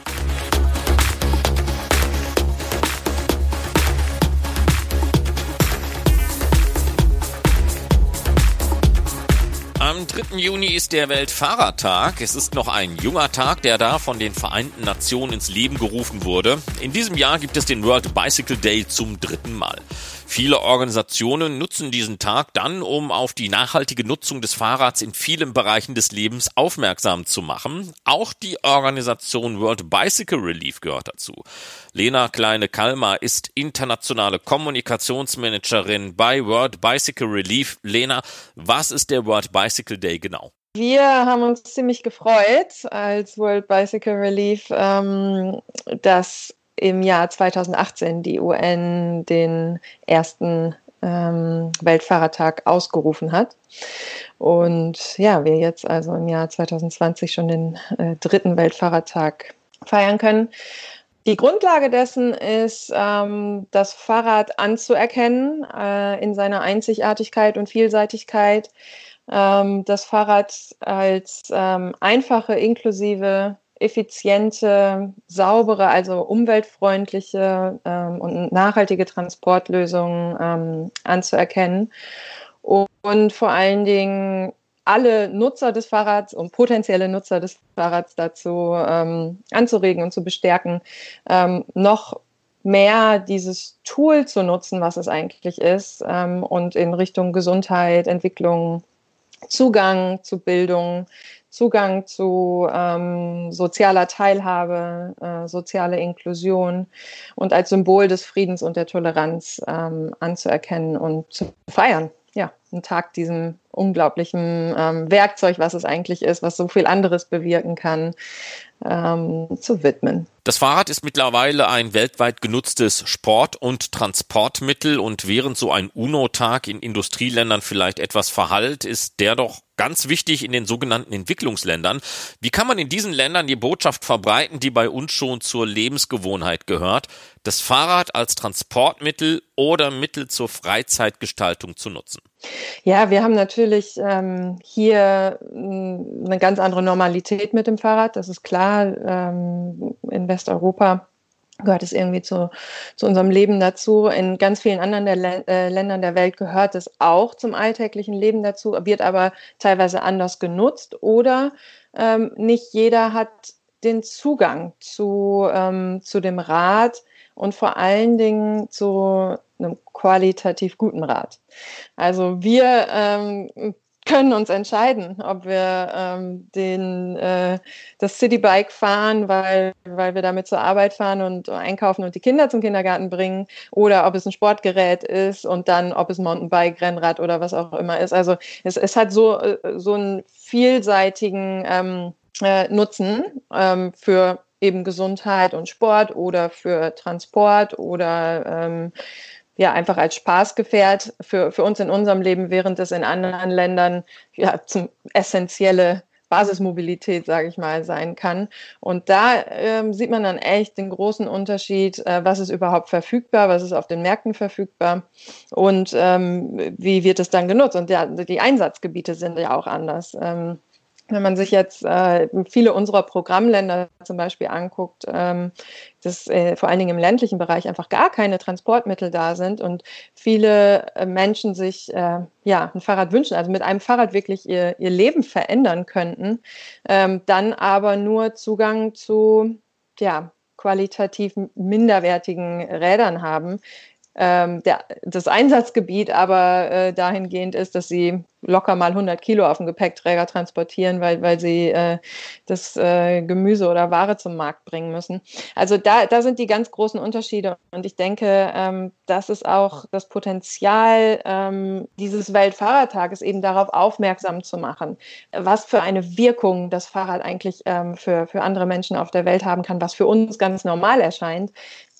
S1: Am 3. Juni ist der Weltfahrertag. Es ist noch ein junger Tag, der da von den Vereinten Nationen ins Leben gerufen wurde. In diesem Jahr gibt es den World Bicycle Day zum dritten Mal. Viele Organisationen nutzen diesen Tag dann, um auf die nachhaltige Nutzung des Fahrrads in vielen Bereichen des Lebens aufmerksam zu machen. Auch die Organisation World Bicycle Relief gehört dazu. Lena Kleine-Kalmar ist internationale Kommunikationsmanagerin bei World Bicycle Relief. Lena, was ist der World Bicycle Day genau?
S6: Wir haben uns ziemlich gefreut als World Bicycle Relief, ähm, dass im Jahr 2018 die UN den ersten ähm, Weltfahrertag ausgerufen hat. Und ja, wir jetzt also im Jahr 2020 schon den äh, dritten Weltfahrertag feiern können. Die Grundlage dessen ist, ähm, das Fahrrad anzuerkennen äh, in seiner Einzigartigkeit und Vielseitigkeit. Ähm, das Fahrrad als ähm, einfache, inklusive effiziente, saubere, also umweltfreundliche ähm, und nachhaltige Transportlösungen ähm, anzuerkennen. Und, vor allen Dingen alle Nutzer des Fahrrads und potenzielle Nutzer des Fahrrads dazu ähm, anzuregen und zu bestärken, ähm, noch mehr dieses Tool zu nutzen, was es eigentlich ist, ähm, und in Richtung Gesundheit, Entwicklung, Zugang zu Bildung, Zugang zu ähm, sozialer Teilhabe, äh, soziale Inklusion und als Symbol des Friedens und der Toleranz ähm, anzuerkennen und zu feiern. Ja, einen Tag diesem unglaublichen ähm, Werkzeug, was es eigentlich ist, was so viel anderes bewirken kann, ähm, zu widmen.
S1: Das Fahrrad ist mittlerweile ein weltweit genutztes Sport- und Transportmittel und während so ein UNO-Tag in Industrieländern vielleicht etwas verhallt, ist der doch ganz wichtig in den sogenannten Entwicklungsländern. Wie kann man in diesen Ländern die Botschaft verbreiten, die bei uns schon zur Lebensgewohnheit gehört, das Fahrrad als Transportmittel oder Mittel zur Freizeitgestaltung zu nutzen?
S6: Ja, wir haben natürlich ähm, hier hm, eine ganz andere Normalität mit dem Fahrrad. Das ist klar. Ähm, in Westeuropa gehört es irgendwie zu, zu unserem Leben dazu. In ganz vielen anderen der äh, Ländern der Welt gehört es auch zum alltäglichen Leben dazu, wird aber teilweise anders genutzt oder ähm, nicht jeder hat den Zugang zu, ähm, zu dem Rad und vor allen Dingen zu einem qualitativ guten Rad. Also wir ähm, können uns entscheiden, ob wir ähm, den, äh, das Citybike fahren, weil, weil wir damit zur Arbeit fahren und einkaufen und die Kinder zum Kindergarten bringen, oder ob es ein Sportgerät ist und dann, ob es Mountainbike, Rennrad oder was auch immer ist. Also es, es hat so, äh, so einen vielseitigen ähm, äh, Nutzen ähm, für eben Gesundheit und Sport oder für Transport oder ähm, ja einfach als Spaßgefährt für, für uns in unserem Leben, während es in anderen Ländern ja zum essentielle Basismobilität, sage ich mal, sein kann. Und da ähm, sieht man dann echt den großen Unterschied, äh, was ist überhaupt verfügbar, was ist auf den Märkten verfügbar und ähm, wie wird es dann genutzt. Und ja, die Einsatzgebiete sind ja auch anders. Ähm, wenn man sich jetzt äh, viele unserer Programmländer zum Beispiel anguckt, ähm, dass äh, vor allen Dingen im ländlichen Bereich einfach gar keine Transportmittel da sind und viele äh, Menschen sich äh, ja ein Fahrrad wünschen, also mit einem Fahrrad wirklich ihr, ihr Leben verändern könnten, ähm, dann aber nur Zugang zu ja, qualitativ minderwertigen Rädern haben, ähm, der, das Einsatzgebiet aber äh, dahingehend ist, dass sie locker mal 100 Kilo auf dem Gepäckträger transportieren, weil, weil sie äh, das äh, Gemüse oder Ware zum Markt bringen müssen. Also da, da sind die ganz großen Unterschiede und ich denke, ähm, das ist auch das Potenzial ähm, dieses Weltfahrertages eben darauf aufmerksam zu machen, was für eine Wirkung das Fahrrad eigentlich ähm, für, für andere Menschen auf der Welt haben kann, was für uns ganz normal erscheint,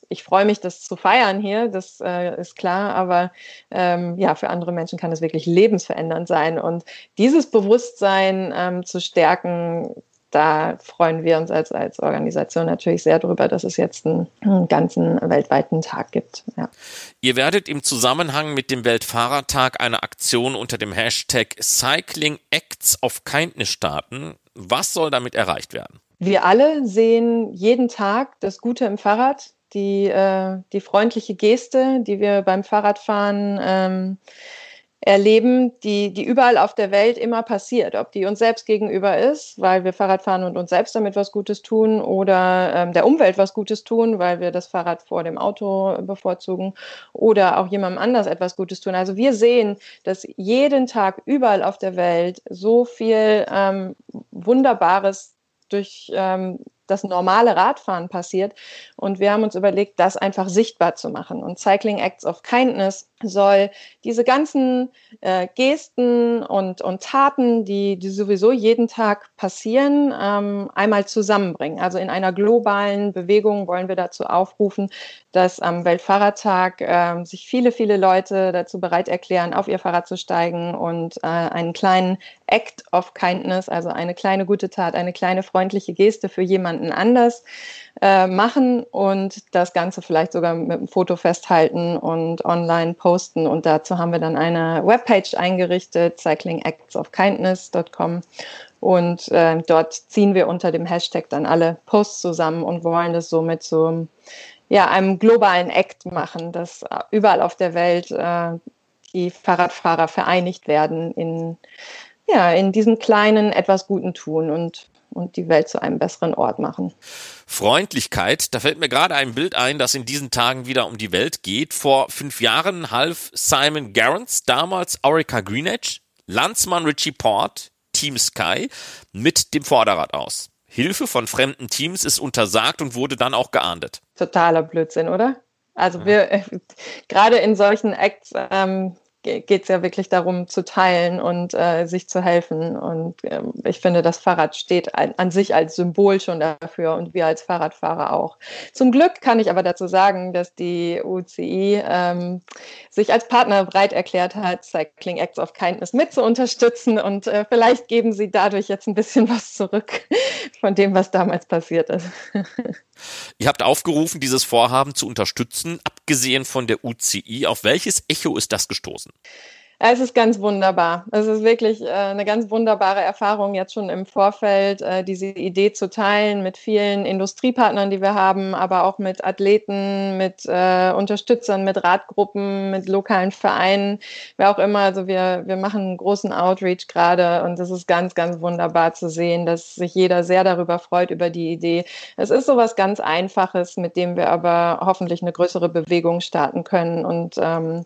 S6: ich freue mich, das zu feiern hier, das äh, ist klar, aber ähm, ja, für andere Menschen kann es wirklich lebensverändernd sein. Und dieses Bewusstsein ähm, zu stärken, da freuen wir uns als, als Organisation natürlich sehr darüber, dass es jetzt einen, einen ganzen weltweiten Tag gibt. Ja.
S1: Ihr werdet im Zusammenhang mit dem Weltfahrertag eine Aktion unter dem Hashtag Cycling Acts of Kindness starten. Was soll damit erreicht werden?
S6: Wir alle sehen jeden Tag das Gute im Fahrrad die, äh, die freundliche Geste, die wir beim Fahrradfahren ähm, erleben, die, die überall auf der Welt immer passiert. Ob die uns selbst gegenüber ist, weil wir Fahrrad fahren und uns selbst damit was Gutes tun oder ähm, der Umwelt was Gutes tun, weil wir das Fahrrad vor dem Auto bevorzugen oder auch jemandem anders etwas Gutes tun. Also wir sehen, dass jeden Tag überall auf der Welt so viel ähm, Wunderbares durch ähm, das normale Radfahren passiert. Und wir haben uns überlegt, das einfach sichtbar zu machen. Und Cycling Acts of Kindness soll diese ganzen äh, Gesten und, und Taten, die, die sowieso jeden Tag passieren, ähm, einmal zusammenbringen. Also in einer globalen Bewegung wollen wir dazu aufrufen, dass am Weltfahrradtag äh, sich viele, viele Leute dazu bereit erklären, auf ihr Fahrrad zu steigen und äh, einen kleinen Act of Kindness, also eine kleine gute Tat, eine kleine freundliche Geste für jemanden anders äh, machen und das Ganze vielleicht sogar mit einem Foto festhalten und online posten. Und dazu haben wir dann eine Webpage eingerichtet, cyclingactsofkindness.com. Und äh, dort ziehen wir unter dem Hashtag dann alle Posts zusammen und wollen das somit so ja, einem globalen Act machen, dass überall auf der Welt äh, die Fahrradfahrer vereinigt werden in, ja, in diesem kleinen, etwas Guten tun und und die Welt zu einem besseren Ort machen.
S1: Freundlichkeit, da fällt mir gerade ein Bild ein, das in diesen Tagen wieder um die Welt geht. Vor fünf Jahren half Simon Garrants, damals Orica Greenedge, Landsmann Richie Port, Team Sky, mit dem Vorderrad aus. Hilfe von fremden Teams ist untersagt und wurde dann auch geahndet.
S6: Totaler Blödsinn, oder? Also wir, äh, gerade in solchen Acts, ähm, geht es ja wirklich darum zu teilen und äh, sich zu helfen. Und ähm, ich finde, das Fahrrad steht an, an, sich als Symbol schon dafür und wir als Fahrradfahrer auch. Zum Glück kann ich aber dazu sagen, dass die UCI ähm, sich als Partner bereit erklärt hat, Cycling Acts of Kindness mit zu unterstützen und äh, vielleicht geben sie dadurch jetzt ein bisschen was zurück von dem, was damals passiert ist.
S1: Ihr habt aufgerufen, dieses Vorhaben zu unterstützen. Abgesehen von der UCI, auf welches Echo ist das gestoßen?
S6: Es ist ganz wunderbar. Es ist wirklich äh, eine ganz wunderbare Erfahrung, jetzt schon im Vorfeld äh, diese Idee zu teilen mit vielen Industriepartnern, die wir haben, aber auch mit Athleten, mit äh, Unterstützern, mit Radgruppen, mit lokalen Vereinen, wer auch immer. Also wir, wir machen einen großen Outreach gerade und es ist ganz, ganz wunderbar zu sehen, dass sich jeder sehr darüber freut, über die Idee. Es ist sowas ganz Einfaches, mit dem wir aber hoffentlich eine größere Bewegung starten können und ähm,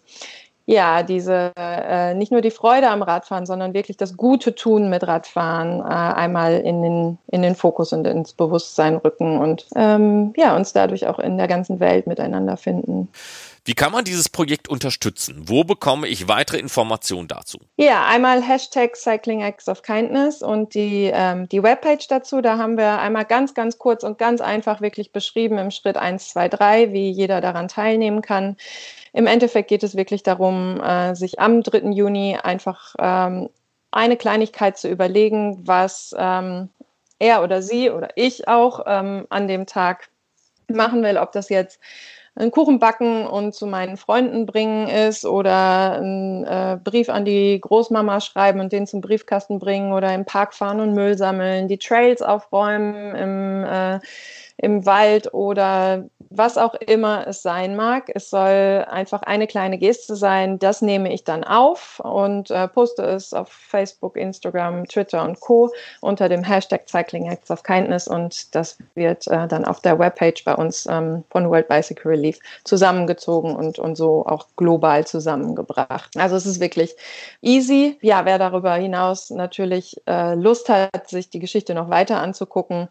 S6: ja, diese äh, nicht nur die Freude am Radfahren, sondern wirklich das Gute tun mit Radfahren äh, einmal in den, in den Fokus und ins Bewusstsein rücken und ähm, ja, uns dadurch auch in der ganzen Welt miteinander finden.
S1: Wie kann man dieses Projekt unterstützen? Wo bekomme ich weitere Informationen dazu?
S6: Ja, einmal Hashtag Cycling Acts of Kindness und die, ähm, die Webpage dazu. Da haben wir einmal ganz, ganz kurz und ganz einfach wirklich beschrieben im Schritt 1, 2, 3, wie jeder daran teilnehmen kann. Im Endeffekt geht es wirklich darum, äh, sich am 3. Juni einfach ähm, eine Kleinigkeit zu überlegen, was ähm, er oder sie oder ich auch ähm, an dem Tag machen will, ob das jetzt einen Kuchen backen und zu meinen Freunden bringen ist oder einen äh, Brief an die Großmama schreiben und den zum Briefkasten bringen oder im Park fahren und Müll sammeln, die Trails aufräumen, im äh, im Wald oder was auch immer es sein mag. Es soll einfach eine kleine Geste sein. Das nehme ich dann auf und äh, poste es auf Facebook, Instagram, Twitter und Co. unter dem Hashtag Cycling Acts of Kindness und das wird äh, dann auf der Webpage bei uns ähm, von World Bicycle Relief zusammengezogen und, und so auch global zusammengebracht. Also es ist wirklich easy. Ja, wer darüber hinaus natürlich äh, Lust hat, sich die Geschichte noch weiter anzugucken,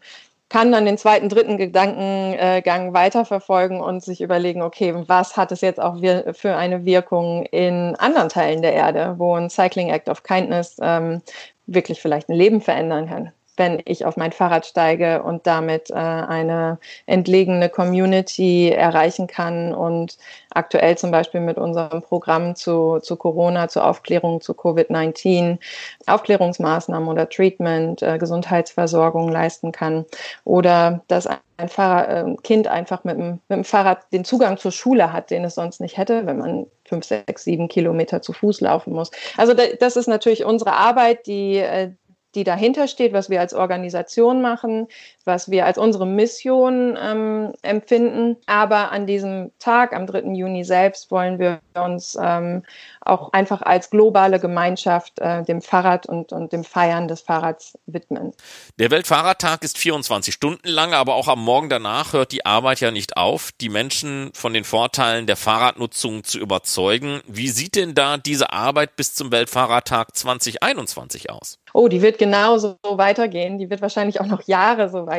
S6: kann dann den zweiten, dritten Gedankengang weiterverfolgen und sich überlegen, okay, was hat es jetzt auch für eine Wirkung in anderen Teilen der Erde, wo ein Cycling Act of Kindness ähm, wirklich vielleicht ein Leben verändern kann wenn ich auf mein Fahrrad steige und damit äh, eine entlegene Community erreichen kann und aktuell zum Beispiel mit unserem Programm zu, zu Corona, zur Aufklärung zu Covid-19, Aufklärungsmaßnahmen oder Treatment, äh, Gesundheitsversorgung leisten kann oder dass ein Fahrer, äh, Kind einfach mit dem, mit dem Fahrrad den Zugang zur Schule hat, den es sonst nicht hätte, wenn man fünf, sechs, sieben Kilometer zu Fuß laufen muss. Also das ist natürlich unsere Arbeit, die, äh, die dahinter steht, was wir als Organisation machen. Was wir als unsere Mission ähm, empfinden. Aber an diesem Tag, am 3. Juni selbst, wollen wir uns ähm, auch einfach als globale Gemeinschaft äh, dem Fahrrad und, und dem Feiern des Fahrrads widmen.
S1: Der Weltfahrradtag ist 24 Stunden lang, aber auch am Morgen danach hört die Arbeit ja nicht auf, die Menschen von den Vorteilen der Fahrradnutzung zu überzeugen. Wie sieht denn da diese Arbeit bis zum Weltfahrradtag 2021 aus?
S6: Oh, die wird genauso weitergehen. Die wird wahrscheinlich auch noch Jahre so weitergehen,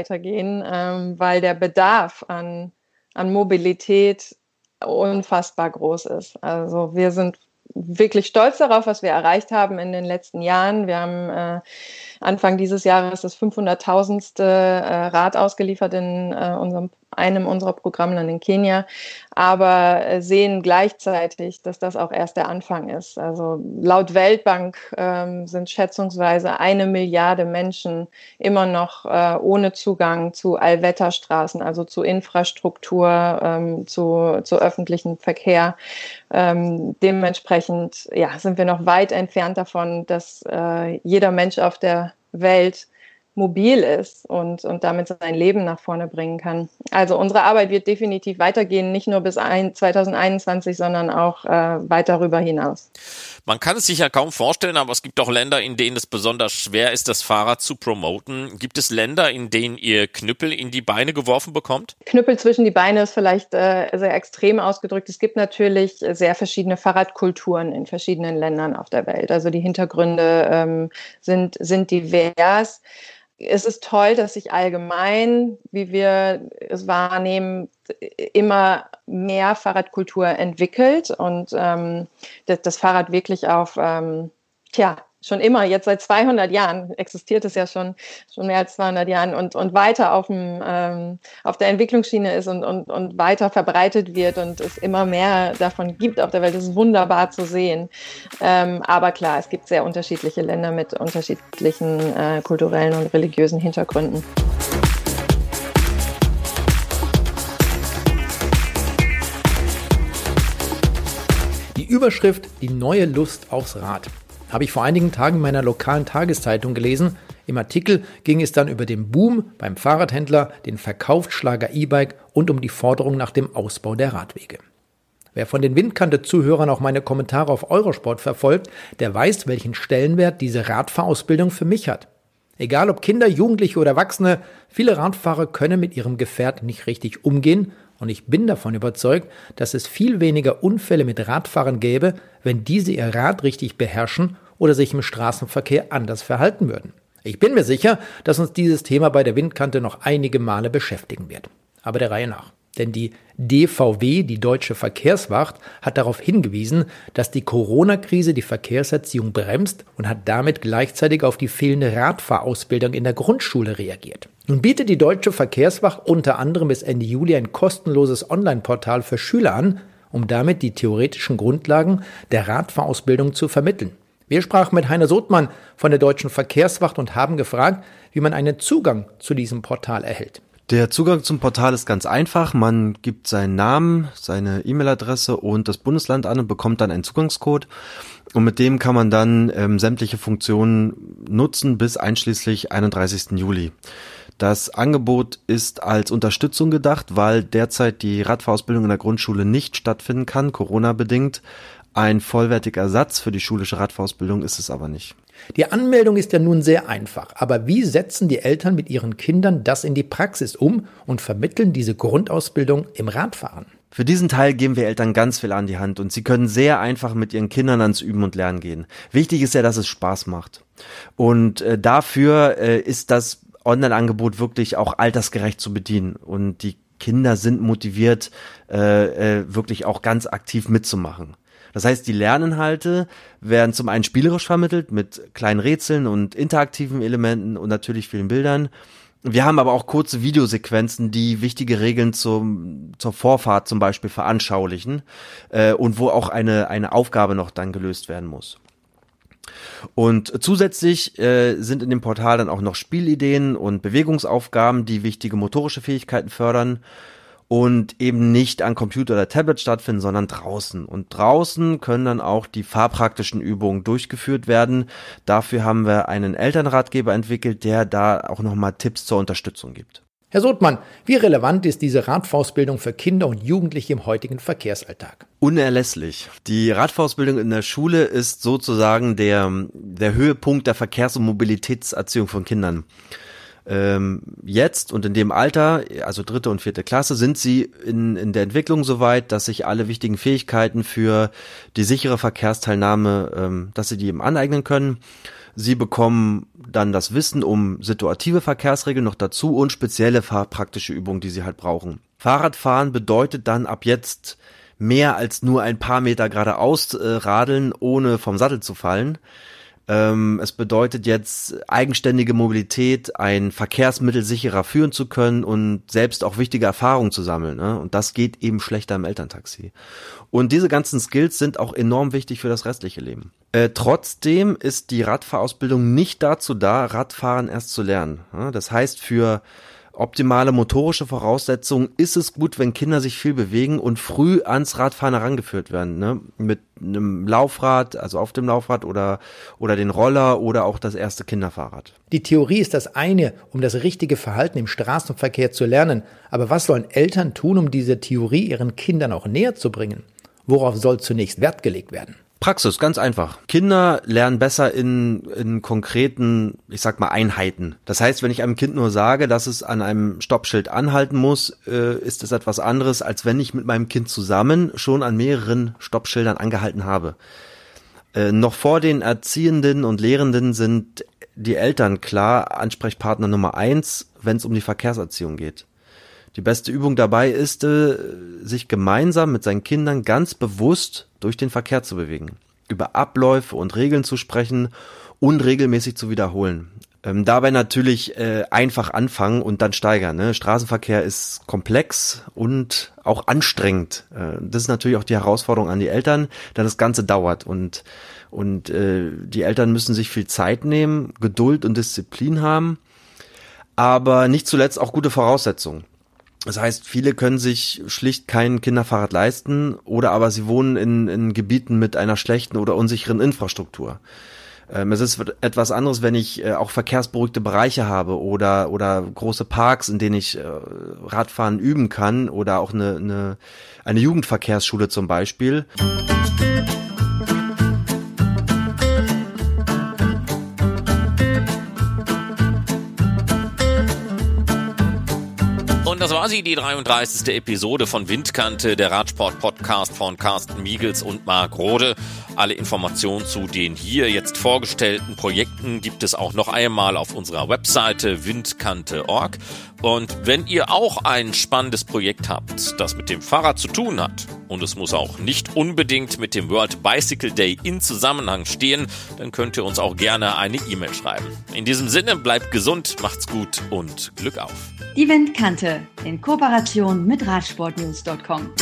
S6: ähm, weil der Bedarf an, an Mobilität unfassbar groß ist. Also wir sind wirklich stolz darauf, was wir erreicht haben in den letzten Jahren. Wir haben äh, Anfang dieses Jahres das 500.000. Äh, Rad ausgeliefert in äh, unserem, einem unserer Programme in Kenia, aber äh, sehen gleichzeitig, dass das auch erst der Anfang ist. Also laut Weltbank ähm, sind schätzungsweise eine Milliarde Menschen immer noch äh, ohne Zugang zu Allwetterstraßen, also zu Infrastruktur, ähm, zu, zu öffentlichem Verkehr. Ähm, dementsprechend ja, sind wir noch weit entfernt davon, dass äh, jeder Mensch auf der Welt mobil ist und, und damit sein Leben nach vorne bringen kann. Also unsere Arbeit wird definitiv weitergehen, nicht nur bis ein, 2021, sondern auch äh, weit darüber hinaus.
S1: Man kann es sich ja kaum vorstellen, aber es gibt auch Länder, in denen es besonders schwer ist, das Fahrrad zu promoten. Gibt es Länder, in denen ihr Knüppel in die Beine geworfen bekommt?
S6: Knüppel zwischen die Beine ist vielleicht äh, sehr extrem ausgedrückt. Es gibt natürlich sehr verschiedene Fahrradkulturen in verschiedenen Ländern auf der Welt. Also die Hintergründe ähm, sind, sind divers es ist toll, dass sich allgemein, wie wir es wahrnehmen, immer mehr Fahrradkultur entwickelt und ähm, das, das, Fahrrad wirklich auf ähm, tja, schon immer, jetzt seit 200 Jahren, existiert es ja schon, schon mehr als 200 Jahren und, und weiter auf, dem, ähm, auf der Entwicklungsschiene ist und, und, und weiter verbreitet wird und es immer mehr davon gibt auf der Welt. Das ist wunderbar zu sehen. Ähm, aber klar, es gibt sehr unterschiedliche Länder mit unterschiedlichen äh, kulturellen und religiösen Hintergründen.
S4: Die Überschrift Die neue Lust aufs Rad habe ich vor einigen Tagen in meiner lokalen Tageszeitung gelesen. Im Artikel ging es dann über den Boom beim Fahrradhändler, den Verkaufsschlager E-Bike und um die Forderung nach dem Ausbau der Radwege. Wer von den Windkante-Zuhörern auch meine Kommentare auf Eurosport verfolgt, der weiß, welchen Stellenwert diese Radfahrausbildung für mich hat. Egal ob Kinder, Jugendliche oder Erwachsene, viele Radfahrer können mit ihrem Gefährt nicht richtig umgehen und ich bin davon überzeugt, dass es viel weniger Unfälle mit Radfahrern gäbe, wenn diese ihr Rad richtig beherrschen oder sich im Straßenverkehr anders verhalten würden. Ich bin mir sicher, dass uns dieses Thema bei der Windkante noch einige Male beschäftigen wird. Aber der Reihe nach. Denn die DVW, die Deutsche Verkehrswacht, hat darauf hingewiesen, dass die Corona-Krise die Verkehrserziehung bremst und hat damit gleichzeitig auf die fehlende Radfahrausbildung in der Grundschule reagiert. Nun bietet die Deutsche Verkehrswacht unter anderem bis Ende Juli ein kostenloses Online-Portal für Schüler an, um damit die theoretischen Grundlagen der Radfahrausbildung zu vermitteln. Wir sprachen mit Heiner Sothmann von der Deutschen Verkehrswacht und haben gefragt, wie man einen Zugang zu diesem Portal erhält.
S7: Der Zugang zum Portal ist ganz einfach. Man gibt seinen Namen, seine E-Mail-Adresse und das Bundesland an und bekommt dann einen Zugangscode. Und mit dem kann man dann ähm, sämtliche Funktionen nutzen bis einschließlich 31. Juli. Das Angebot ist als Unterstützung gedacht, weil derzeit die Radfahrausbildung in der Grundschule nicht stattfinden kann, Corona bedingt. Ein vollwertiger Ersatz für die schulische Radfahrausbildung ist es aber nicht.
S4: Die Anmeldung ist ja nun sehr einfach, aber wie setzen die Eltern mit ihren Kindern das in die Praxis um und vermitteln diese Grundausbildung im Radfahren?
S7: Für diesen Teil geben wir Eltern ganz viel an die Hand und sie können sehr einfach mit ihren Kindern ans Üben und Lernen gehen. Wichtig ist ja, dass es Spaß macht. Und äh, dafür äh, ist das Online-Angebot wirklich auch altersgerecht zu bedienen und die Kinder sind motiviert, äh, äh, wirklich auch ganz aktiv mitzumachen. Das heißt, die Lerninhalte werden zum einen spielerisch vermittelt mit kleinen Rätseln und interaktiven Elementen und natürlich vielen Bildern. Wir haben aber auch kurze Videosequenzen, die wichtige Regeln zum, zur Vorfahrt zum Beispiel veranschaulichen äh, und wo auch eine, eine Aufgabe noch dann gelöst werden muss. Und zusätzlich äh, sind in dem Portal dann auch noch Spielideen und Bewegungsaufgaben, die wichtige motorische Fähigkeiten fördern. Und eben nicht an Computer oder Tablet stattfinden, sondern draußen. Und draußen können dann auch die fahrpraktischen Übungen durchgeführt werden. Dafür haben wir einen Elternratgeber entwickelt, der da auch nochmal Tipps zur Unterstützung gibt.
S4: Herr Sotmann, wie relevant ist diese Radfahrausbildung für Kinder und Jugendliche im heutigen Verkehrsalltag?
S7: Unerlässlich. Die Radfahrausbildung in der Schule ist sozusagen der, der Höhepunkt der Verkehrs- und Mobilitätserziehung von Kindern. Ähm, jetzt und in dem Alter, also dritte und vierte Klasse, sind sie in, in der Entwicklung so weit, dass sich alle wichtigen Fähigkeiten für die sichere Verkehrsteilnahme, ähm, dass sie die eben aneignen können. Sie bekommen dann das Wissen um situative Verkehrsregeln noch dazu und spezielle fahrpraktische Übungen, die sie halt brauchen. Fahrradfahren bedeutet dann ab jetzt mehr als nur ein paar Meter geradeaus äh, radeln, ohne vom Sattel zu fallen. Ähm, es bedeutet jetzt eigenständige Mobilität, ein Verkehrsmittel sicherer führen zu können und selbst auch wichtige Erfahrungen zu sammeln. Ne? Und das geht eben schlechter im Elterntaxi. Und diese ganzen Skills sind auch enorm wichtig für das restliche Leben. Äh, trotzdem ist die Radfahrausbildung nicht dazu da, Radfahren erst zu lernen. Ja? Das heißt, für optimale motorische Voraussetzungen ist es gut, wenn Kinder sich viel bewegen und früh ans Radfahren herangeführt werden. Ne? Mit einem Laufrad, also auf dem Laufrad oder, oder den Roller oder auch das erste Kinderfahrrad.
S4: Die Theorie ist das eine, um das richtige Verhalten im Straßenverkehr zu lernen. Aber was sollen Eltern tun, um diese Theorie ihren Kindern auch näher zu bringen? Worauf soll zunächst Wert gelegt werden?
S7: Praxis, ganz einfach. Kinder lernen besser in, in konkreten, ich sag mal, Einheiten. Das heißt, wenn ich einem Kind nur sage, dass es an einem Stoppschild anhalten muss, äh, ist es etwas anderes, als wenn ich mit meinem Kind zusammen schon an mehreren Stoppschildern angehalten habe. Äh, noch vor den Erziehenden und Lehrenden sind die Eltern klar Ansprechpartner Nummer eins, wenn es um die Verkehrserziehung geht. Die beste Übung dabei ist, äh, sich gemeinsam mit seinen Kindern ganz bewusst durch den Verkehr zu bewegen, über Abläufe und Regeln zu sprechen und regelmäßig zu wiederholen. Ähm, dabei natürlich äh, einfach anfangen und dann steigern. Ne? Straßenverkehr ist komplex und auch anstrengend. Äh, das ist natürlich auch die Herausforderung an die Eltern, da das Ganze dauert und und äh, die Eltern müssen sich viel Zeit nehmen, Geduld und Disziplin haben, aber nicht zuletzt auch gute Voraussetzungen. Das heißt, viele können sich schlicht kein Kinderfahrrad leisten oder aber sie wohnen in, in Gebieten mit einer schlechten oder unsicheren Infrastruktur. Ähm, es ist etwas anderes, wenn ich äh, auch verkehrsberuhigte Bereiche habe oder, oder große Parks, in denen ich äh, Radfahren üben kann oder auch eine, eine, eine Jugendverkehrsschule zum Beispiel.
S1: das sie, die 33. Episode von Windkante, der Radsport-Podcast von Carsten Miegels und Marc Rode. Alle Informationen zu den hier jetzt vorgestellten Projekten gibt es auch noch einmal auf unserer Webseite windkante.org. Und wenn ihr auch ein spannendes Projekt habt, das mit dem Fahrrad zu tun hat, und es muss auch nicht unbedingt mit dem World Bicycle Day in Zusammenhang stehen, dann könnt ihr uns auch gerne eine E-Mail schreiben. In diesem Sinne, bleibt gesund, macht's gut und Glück auf.
S2: Die Windkante in Kooperation mit Radsportnews.com.